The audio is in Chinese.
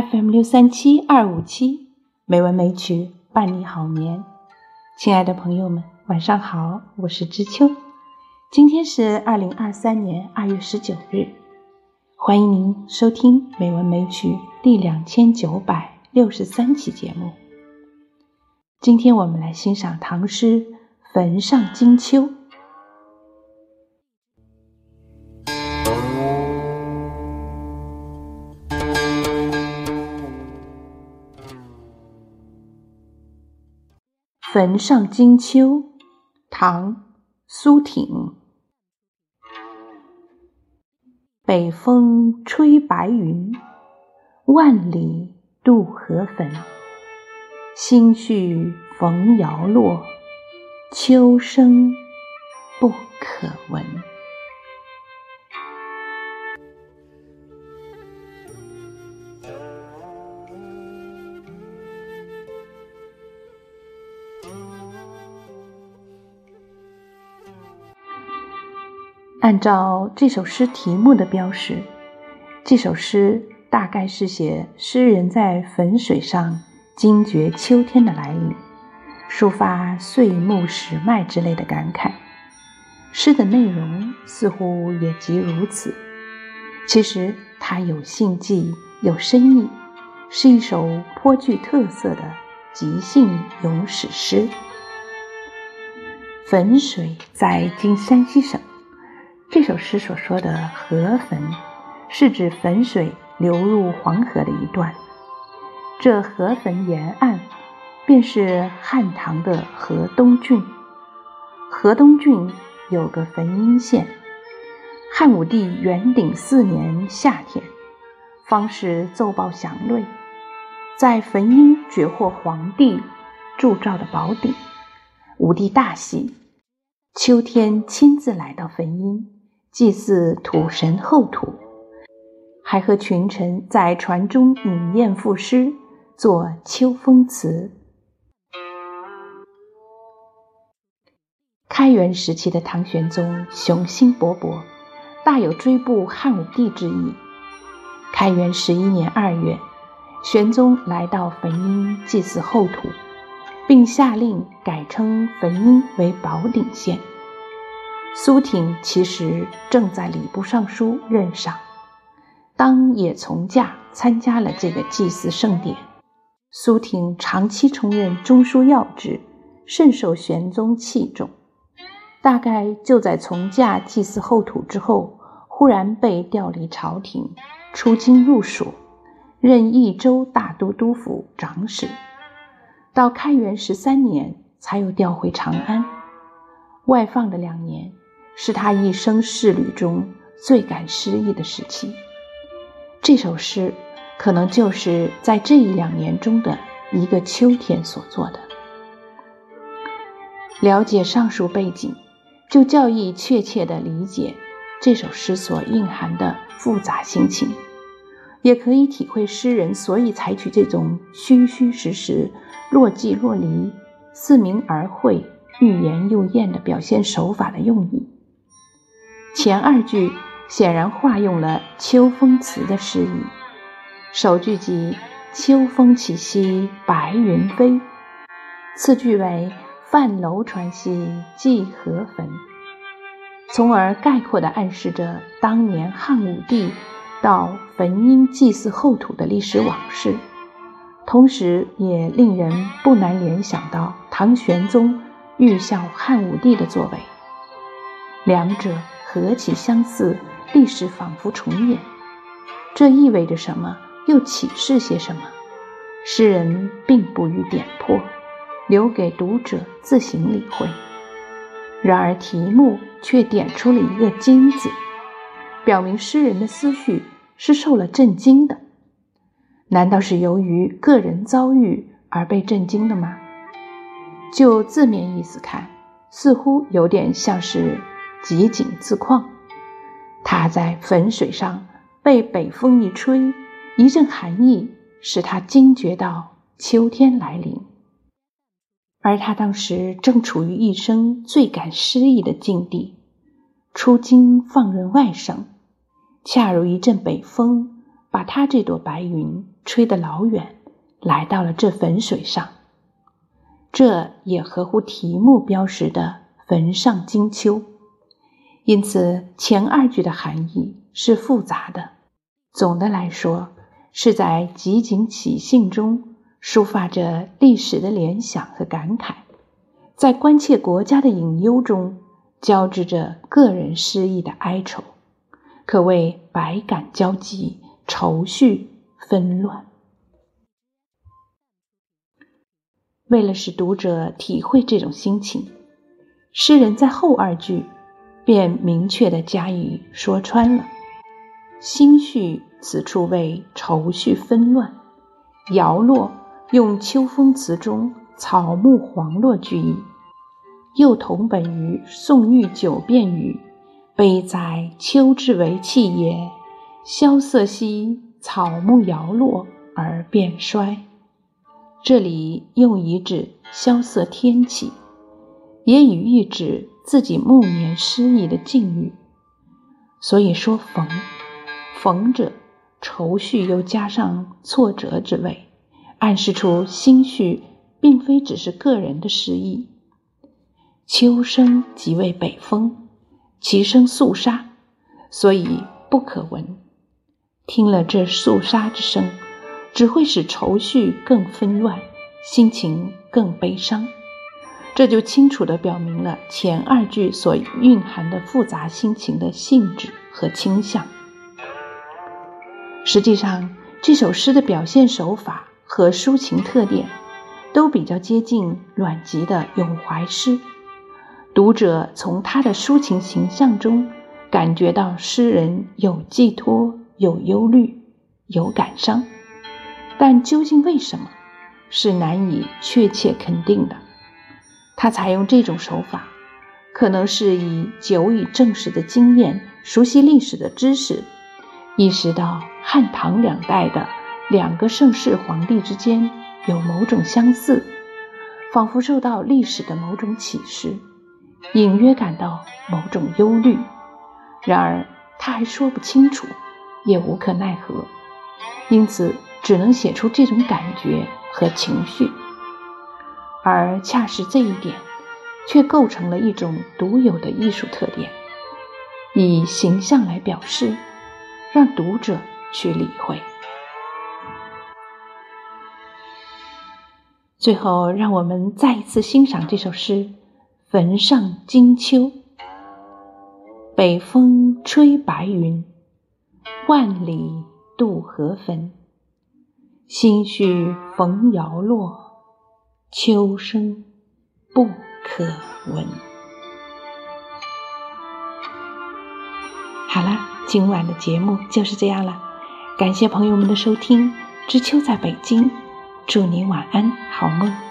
FM 六三七二五七美文美曲伴你好眠，亲爱的朋友们，晚上好，我是知秋。今天是二零二三年二月十九日，欢迎您收听美文美曲第两千九百六十三期节目。今天我们来欣赏唐诗《坟上金秋》。《坟上金秋》唐·苏挺。北风吹白云，万里渡河坟。心绪逢摇落，秋声不可闻。按照这首诗题目的标识，这首诗大概是写诗人在汾水上惊觉秋天的来临，抒发岁暮时迈之类的感慨。诗的内容似乎也即如此。其实它有兴记，有深意，是一首颇具特色的即兴咏史诗。汾水在今山西省。这首诗所说的河汾，是指汾水流入黄河的一段。这河汾沿岸，便是汉唐的河东郡。河东郡有个汾阴县。汉武帝元鼎四年夏天，方士奏报祥瑞，在汾阴掘获皇帝铸造的宝鼎。武帝大喜，秋天亲自来到汾阴。祭祀土神后土，还和群臣在船中饮宴赋诗，作秋风词。开元时期的唐玄宗雄心勃勃，大有追捕汉武帝之意。开元十一年二月，玄宗来到汾阴祭祀后土，并下令改称汾阴为宝鼎县。苏挺其实正在礼部尚书任上，当也从驾参加了这个祭祀盛典。苏挺长期充任中书要职，甚受玄宗器重。大概就在从驾祭祀后土之后，忽然被调离朝廷，出京入蜀，任益州大都督府长史。到开元十三年，才又调回长安，外放的两年。是他一生仕旅中最感诗意的时期。这首诗可能就是在这一两年中的一个秋天所做的。了解上述背景，就较易确切地理解这首诗所蕴含的复杂心情，也可以体会诗人所以采取这种虚虚实实、若即若离、似明而晦、欲言又厌的表现手法的用意。前二句显然化用了秋风词的诗意，首句即“秋风起兮白云飞”，次句为“泛楼船兮济河汾”，从而概括地暗示着当年汉武帝到汾阴祭祀后土的历史往事，同时也令人不难联想到唐玄宗欲效汉武帝的作为，两者。何其相似，历史仿佛重演。这意味着什么？又启示些什么？诗人并不予点破，留给读者自行理会。然而题目却点出了一个“惊”字，表明诗人的思绪是受了震惊的。难道是由于个人遭遇而被震惊的吗？就字面意思看，似乎有点像是。极景自况，他在汾水上被北风一吹，一阵寒意使他惊觉到秋天来临。而他当时正处于一生最感诗意的境地，出京放任外省，恰如一阵北风，把他这朵白云吹得老远，来到了这汾水上。这也合乎题目标识的“坟上金秋”，因此前二句的含义是复杂的。总的来说，是在集景起兴中抒发着历史的联想和感慨，在关切国家的隐忧中交织着个人失意的哀愁，可谓百感交集，愁绪纷乱。为了使读者体会这种心情，诗人在后二句便明确的加以说穿了。心绪此处为愁绪纷乱，摇落用秋风词中草木黄落句意，又同本于宋玉九辩语：“悲哉，秋之为气也！萧瑟兮，草木摇落而变衰。”这里用以指萧瑟天气，也以喻指自己暮年失意的境遇。所以说逢，逢者愁绪又加上挫折之味，暗示出心绪并非只是个人的失意。秋声即为北风，其声肃杀，所以不可闻。听了这肃杀之声。只会使愁绪更纷乱，心情更悲伤。这就清楚地表明了前二句所蕴含的复杂心情的性质和倾向。实际上，这首诗的表现手法和抒情特点都比较接近阮籍的咏怀诗。读者从他的抒情形象中感觉到诗人有寄托、有忧虑、有感伤。但究竟为什么，是难以确切肯定的。他采用这种手法，可能是以久已证实的经验、熟悉历史的知识，意识到汉唐两代的两个盛世皇帝之间有某种相似，仿佛受到历史的某种启示，隐约感到某种忧虑。然而他还说不清楚，也无可奈何，因此。只能写出这种感觉和情绪，而恰是这一点，却构成了一种独有的艺术特点，以形象来表示，让读者去理会。最后，让我们再一次欣赏这首诗《坟上金秋》：北风吹白云，万里渡河汾。心绪逢摇落，秋声不可闻。好了，今晚的节目就是这样了，感谢朋友们的收听。知秋在北京，祝你晚安，好梦。